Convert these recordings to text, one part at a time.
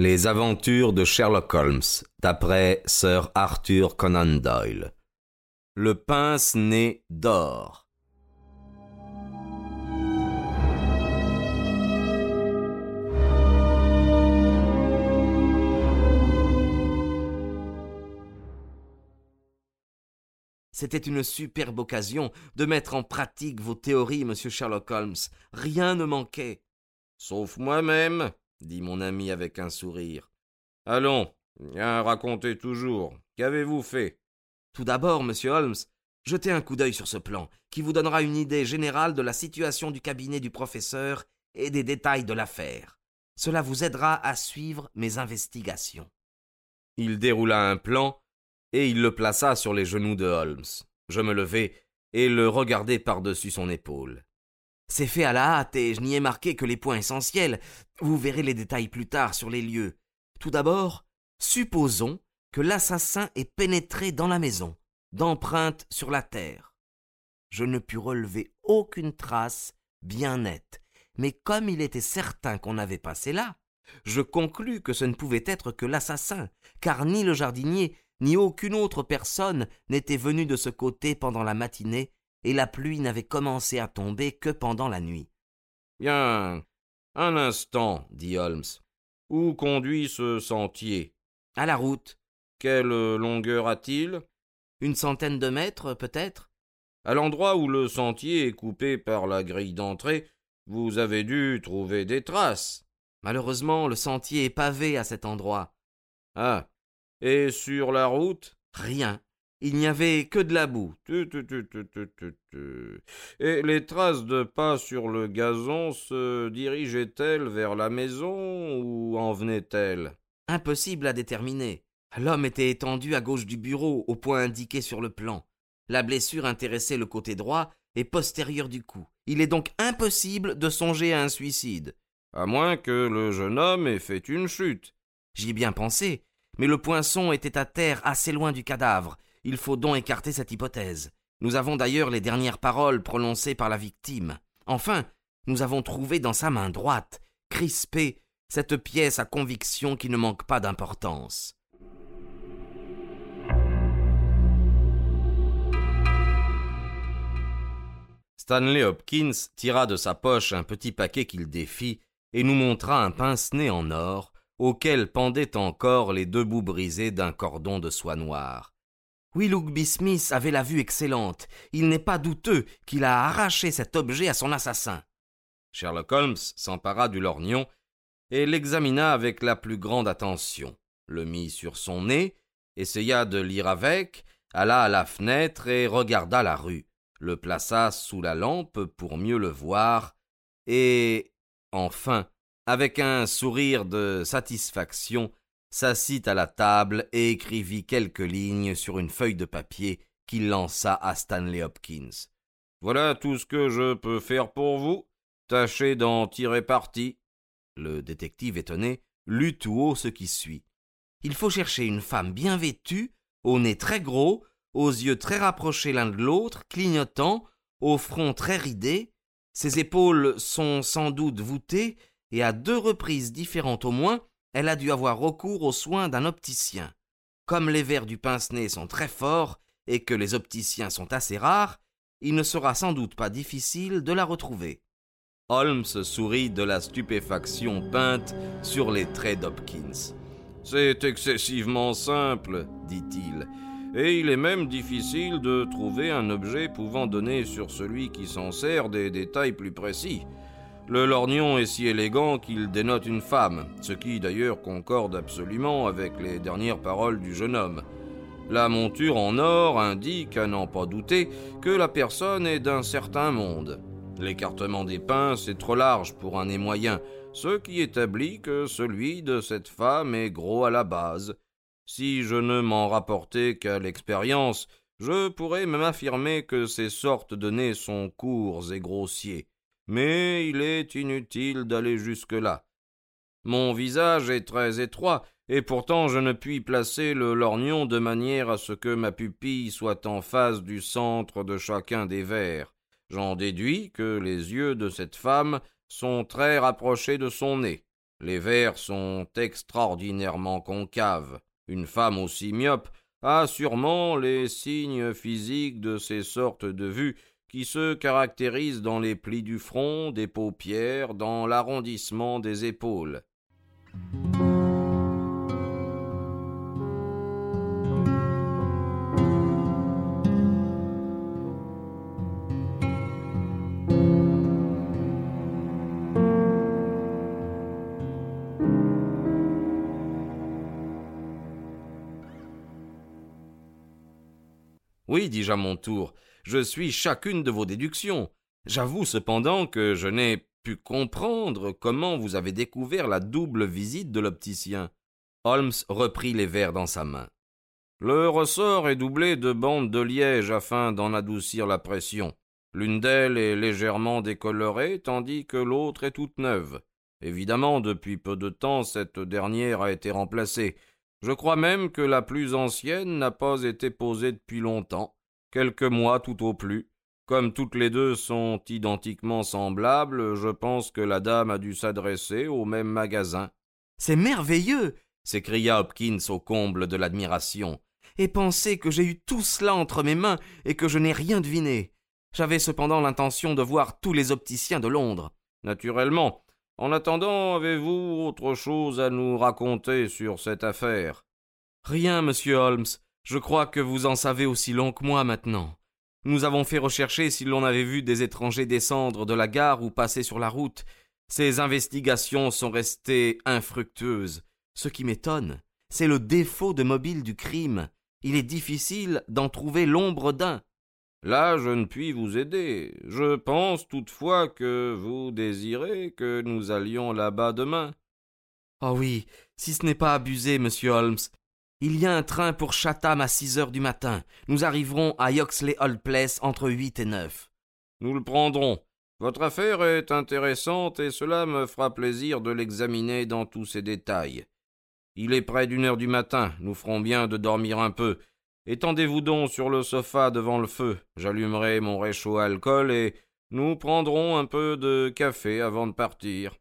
Les aventures de Sherlock Holmes, d'après Sir Arthur Conan Doyle. Le pince-nez d'or. C'était une superbe occasion de mettre en pratique vos théories, monsieur Sherlock Holmes. Rien ne manquait. Sauf moi-même, dit mon ami avec un sourire. Allons, racontez toujours. Qu'avez-vous fait? Tout d'abord, monsieur Holmes, jetez un coup d'œil sur ce plan, qui vous donnera une idée générale de la situation du cabinet du professeur et des détails de l'affaire. Cela vous aidera à suivre mes investigations. Il déroula un plan et il le plaça sur les genoux de Holmes. Je me levai et le regardai par-dessus son épaule. C'est fait à la hâte et je n'y ai marqué que les points essentiels. Vous verrez les détails plus tard sur les lieux. Tout d'abord, supposons que l'assassin ait pénétré dans la maison, d'empreintes sur la terre. Je ne pus relever aucune trace bien nette, mais comme il était certain qu'on avait passé là, je conclus que ce ne pouvait être que l'assassin, car ni le jardinier ni aucune autre personne n'était venue de ce côté pendant la matinée, et la pluie n'avait commencé à tomber que pendant la nuit. Bien. Un instant, dit Holmes. Où conduit ce sentier? À la route. Quelle longueur a-t-il? Une centaine de mètres, peut-être. À l'endroit où le sentier est coupé par la grille d'entrée, vous avez dû trouver des traces. Malheureusement, le sentier est pavé à cet endroit. Ah. Et sur la route? Rien. Il n'y avait que de la boue. Et les traces de pas sur le gazon se dirigeaient-elles vers la maison ou en venaient-elles? Impossible à déterminer. L'homme était étendu à gauche du bureau, au point indiqué sur le plan. La blessure intéressait le côté droit et postérieur du cou. Il est donc impossible de songer à un suicide. À moins que le jeune homme ait fait une chute. J'y ai bien pensé, mais le poinçon était à terre assez loin du cadavre. Il faut donc écarter cette hypothèse. Nous avons d'ailleurs les dernières paroles prononcées par la victime. Enfin, nous avons trouvé dans sa main droite, crispée, cette pièce à conviction qui ne manque pas d'importance. Stanley Hopkins tira de sa poche un petit paquet qu'il défit et nous montra un pince-nez en or auquel pendaient encore les deux bouts brisés d'un cordon de soie noire. Willoughby Smith avait la vue excellente. Il n'est pas douteux qu'il a arraché cet objet à son assassin. Sherlock Holmes s'empara du lorgnon et l'examina avec la plus grande attention, le mit sur son nez, essaya de lire avec, alla à la fenêtre et regarda la rue, le plaça sous la lampe pour mieux le voir, et enfin avec un sourire de satisfaction, s'assit à la table et écrivit quelques lignes sur une feuille de papier qu'il lança à Stanley Hopkins. Voilà tout ce que je peux faire pour vous. Tâchez d'en tirer parti. Le détective étonné lut tout haut ce qui suit. Il faut chercher une femme bien vêtue, au nez très gros, aux yeux très rapprochés l'un de l'autre, clignotants, au front très ridé. Ses épaules sont sans doute voûtées et à deux reprises différentes au moins, elle a dû avoir recours aux soins d'un opticien. Comme les vers du pince-nez sont très forts et que les opticiens sont assez rares, il ne sera sans doute pas difficile de la retrouver. Holmes sourit de la stupéfaction peinte sur les traits d'Hopkins. C'est excessivement simple, dit-il, et il est même difficile de trouver un objet pouvant donner sur celui qui s'en sert des détails plus précis. Le lorgnon est si élégant qu'il dénote une femme, ce qui d'ailleurs concorde absolument avec les dernières paroles du jeune homme. La monture en or indique, à n'en pas douter, que la personne est d'un certain monde. L'écartement des pinces est trop large pour un nez moyen, ce qui établit que celui de cette femme est gros à la base. Si je ne m'en rapportais qu'à l'expérience, je pourrais même affirmer que ces sortes de nez sont courts et grossiers mais il est inutile d'aller jusque-là. Mon visage est très étroit, et pourtant je ne puis placer le lorgnon de manière à ce que ma pupille soit en face du centre de chacun des verres. J'en déduis que les yeux de cette femme sont très rapprochés de son nez. Les vers sont extraordinairement concaves. Une femme aussi myope a sûrement les signes physiques de ces sortes de vues qui se caractérisent dans les plis du front, des paupières, dans l'arrondissement des épaules. Oui, dis-je à mon tour, je suis chacune de vos déductions. J'avoue cependant que je n'ai pu comprendre comment vous avez découvert la double visite de l'opticien. Holmes reprit les verres dans sa main. Le ressort est doublé de bandes de liège afin d'en adoucir la pression. L'une d'elles est légèrement décolorée, tandis que l'autre est toute neuve. Évidemment, depuis peu de temps, cette dernière a été remplacée, je crois même que la plus ancienne n'a pas été posée depuis longtemps, quelques mois tout au plus. Comme toutes les deux sont identiquement semblables, je pense que la dame a dû s'adresser au même magasin. C'est merveilleux s'écria Hopkins au comble de l'admiration. Et pensez que j'ai eu tout cela entre mes mains et que je n'ai rien deviné. J'avais cependant l'intention de voir tous les opticiens de Londres. Naturellement, en attendant, avez-vous autre chose à nous raconter sur cette affaire? Rien, monsieur Holmes. Je crois que vous en savez aussi long que moi maintenant. Nous avons fait rechercher si l'on avait vu des étrangers descendre de la gare ou passer sur la route. Ces investigations sont restées infructueuses. Ce qui m'étonne, c'est le défaut de mobile du crime. Il est difficile d'en trouver l'ombre d'un. Là, je ne puis vous aider. Je pense toutefois que vous désirez que nous allions là-bas demain. Oh oui, si ce n'est pas abusé, monsieur Holmes. Il y a un train pour Chatham à six heures du matin. Nous arriverons à Yoxley Hall Place entre huit et neuf. Nous le prendrons. Votre affaire est intéressante et cela me fera plaisir de l'examiner dans tous ses détails. Il est près d'une heure du matin. Nous ferons bien de dormir un peu. Étendez-vous donc sur le sofa devant le feu, j'allumerai mon réchaud à alcool et nous prendrons un peu de café avant de partir.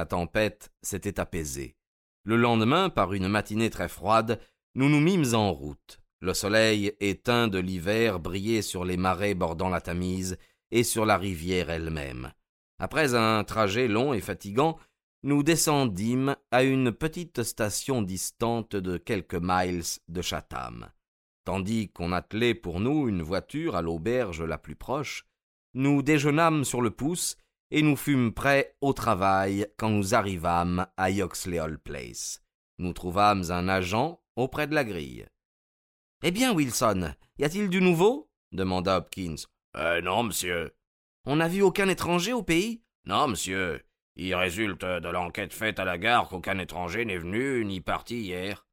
La tempête s'était apaisée. Le lendemain, par une matinée très froide, nous nous mîmes en route. Le soleil éteint de l'hiver brillait sur les marais bordant la Tamise et sur la rivière elle-même. Après un trajet long et fatigant, nous descendîmes à une petite station distante de quelques miles de Chatham. Tandis qu'on attelait pour nous une voiture à l'auberge la plus proche, nous déjeunâmes sur le pouce et nous fûmes prêts au travail quand nous arrivâmes à Yoxley Hall Place. Nous trouvâmes un agent auprès de la grille. Eh bien, Wilson, y a-t-il du nouveau? demanda Hopkins. Euh, non, monsieur. On n'a vu aucun étranger au pays? Non, monsieur. Il résulte de l'enquête faite à la gare qu'aucun étranger n'est venu ni parti hier.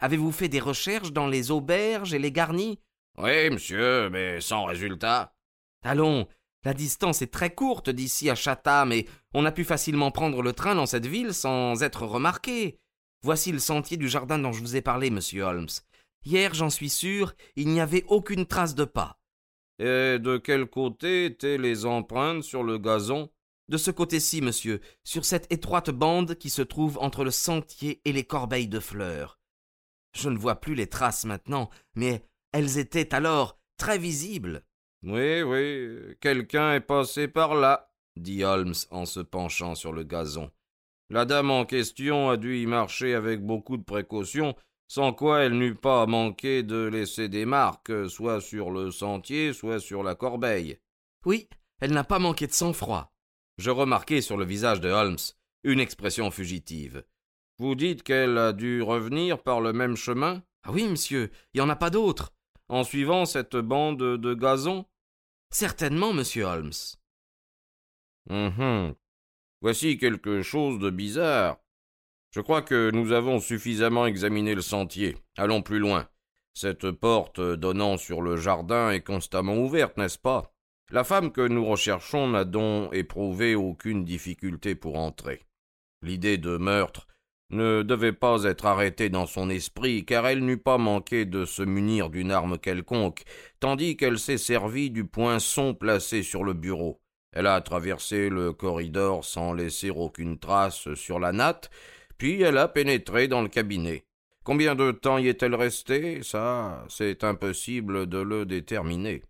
Avez-vous fait des recherches dans les auberges et les garnis? Oui, monsieur, mais sans résultat. Allons, la distance est très courte d'ici à Chatham et on a pu facilement prendre le train dans cette ville sans être remarqué. Voici le sentier du jardin dont je vous ai parlé, monsieur Holmes. Hier, j'en suis sûr, il n'y avait aucune trace de pas. Et de quel côté étaient les empreintes sur le gazon? De ce côté-ci, monsieur, sur cette étroite bande qui se trouve entre le sentier et les corbeilles de fleurs. Je ne vois plus les traces maintenant, mais elles étaient alors très visibles. Oui, oui, quelqu'un est passé par là, dit Holmes en se penchant sur le gazon. La dame en question a dû y marcher avec beaucoup de précaution, sans quoi elle n'eût pas manqué de laisser des marques, soit sur le sentier, soit sur la corbeille. Oui, elle n'a pas manqué de sang-froid je remarquai sur le visage de Holmes une expression fugitive. Vous dites qu'elle a dû revenir par le même chemin? Ah oui, monsieur, il n'y en a pas d'autre. En suivant cette bande de gazon Certainement, monsieur Holmes. Hum Voici quelque chose de bizarre. Je crois que nous avons suffisamment examiné le sentier. Allons plus loin. Cette porte donnant sur le jardin est constamment ouverte, n'est-ce pas? La femme que nous recherchons n'a donc éprouvé aucune difficulté pour entrer. L'idée de meurtre ne devait pas être arrêtée dans son esprit, car elle n'eût pas manqué de se munir d'une arme quelconque, tandis qu'elle s'est servie du poinçon placé sur le bureau. Elle a traversé le corridor sans laisser aucune trace sur la natte, puis elle a pénétré dans le cabinet. Combien de temps y est-elle restée? Ça, c'est impossible de le déterminer.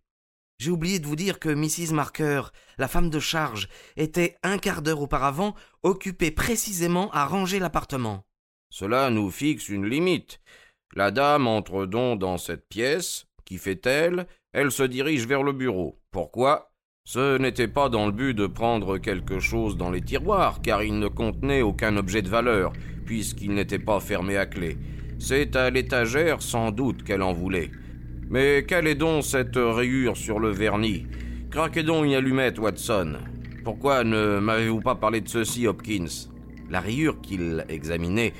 J'ai oublié de vous dire que Mrs. Marker, la femme de charge, était un quart d'heure auparavant occupée précisément à ranger l'appartement. Cela nous fixe une limite. La dame entre donc dans cette pièce. Qui fait-elle Elle se dirige vers le bureau. Pourquoi? Ce n'était pas dans le but de prendre quelque chose dans les tiroirs, car il ne contenait aucun objet de valeur, puisqu'il n'était pas fermé à clé. C'est à l'étagère sans doute qu'elle en voulait. Mais quelle est donc cette rayure sur le vernis? Craquez donc une allumette, Watson. Pourquoi ne m'avez-vous pas parlé de ceci, Hopkins? La rayure qu'il examinait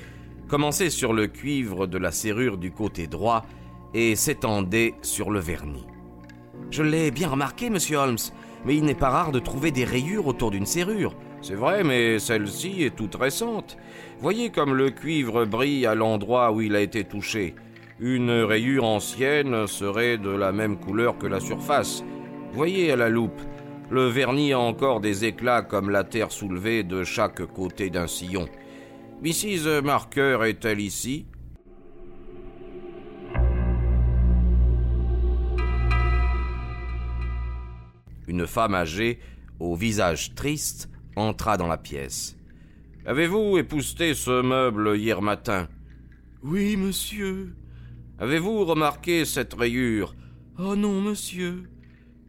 commençait sur le cuivre de la serrure du côté droit et s'étendait sur le vernis. Je l'ai bien remarqué, monsieur Holmes, mais il n'est pas rare de trouver des rayures autour d'une serrure. C'est vrai, mais celle-ci est toute récente. Voyez comme le cuivre brille à l'endroit où il a été touché. Une rayure ancienne serait de la même couleur que la surface. Voyez à la loupe, le vernis a encore des éclats comme la terre soulevée de chaque côté d'un sillon. Mrs. Marker est-elle ici? Une femme âgée, au visage triste, entra dans la pièce. Avez-vous épousté ce meuble hier matin? Oui, monsieur. Avez-vous remarqué cette rayure? Oh non, monsieur.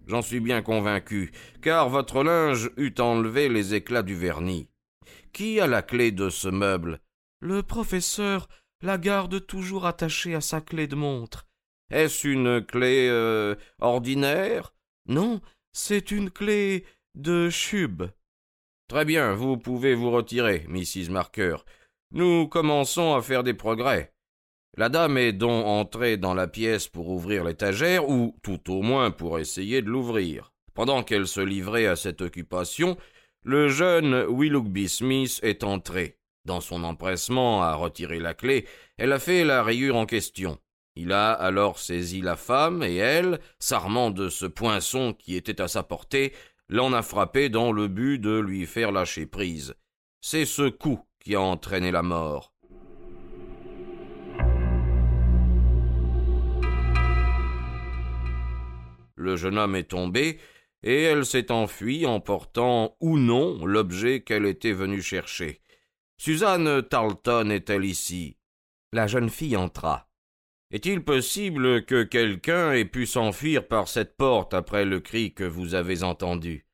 J'en suis bien convaincu, car votre linge eût enlevé les éclats du vernis. Qui a la clé de ce meuble? Le professeur la garde toujours attachée à sa clé de montre. Est-ce une clé euh, ordinaire? Non, c'est une clé de chube. Très bien, vous pouvez vous retirer, Mrs. Marker. Nous commençons à faire des progrès. La dame est donc entrée dans la pièce pour ouvrir l'étagère, ou tout au moins pour essayer de l'ouvrir. Pendant qu'elle se livrait à cette occupation, le jeune Willoughby Smith est entré. Dans son empressement à retirer la clé, elle a fait la rayure en question. Il a alors saisi la femme, et elle, s'armant de ce poinçon qui était à sa portée, l'en a frappé dans le but de lui faire lâcher prise. C'est ce coup qui a entraîné la mort. Le jeune homme est tombé, et elle s'est enfuie en portant ou non l'objet qu'elle était venue chercher. Suzanne Tarleton est-elle ici? La jeune fille entra. Est-il possible que quelqu'un ait pu s'enfuir par cette porte après le cri que vous avez entendu?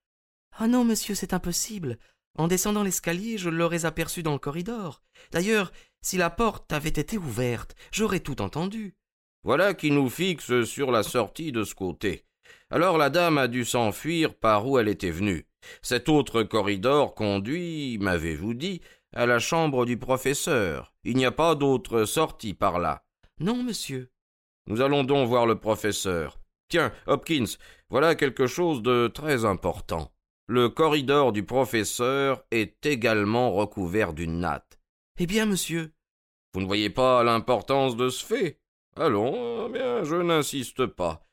Ah non, monsieur, c'est impossible. En descendant l'escalier, je l'aurais aperçu dans le corridor. D'ailleurs, si la porte avait été ouverte, j'aurais tout entendu. Voilà qui nous fixe sur la sortie de ce côté. Alors la dame a dû s'enfuir par où elle était venue. Cet autre corridor conduit, m'avez-vous dit, à la chambre du professeur. Il n'y a pas d'autre sortie par là. Non, monsieur. Nous allons donc voir le professeur. Tiens, Hopkins, voilà quelque chose de très important. Le corridor du professeur est également recouvert d'une natte. Eh bien, monsieur. Vous ne voyez pas l'importance de ce fait? Allons, eh bien, je n'insiste pas.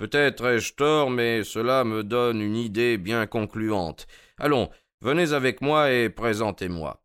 Peut-être ai-je tort, mais cela me donne une idée bien concluante. Allons, venez avec moi et présentez-moi.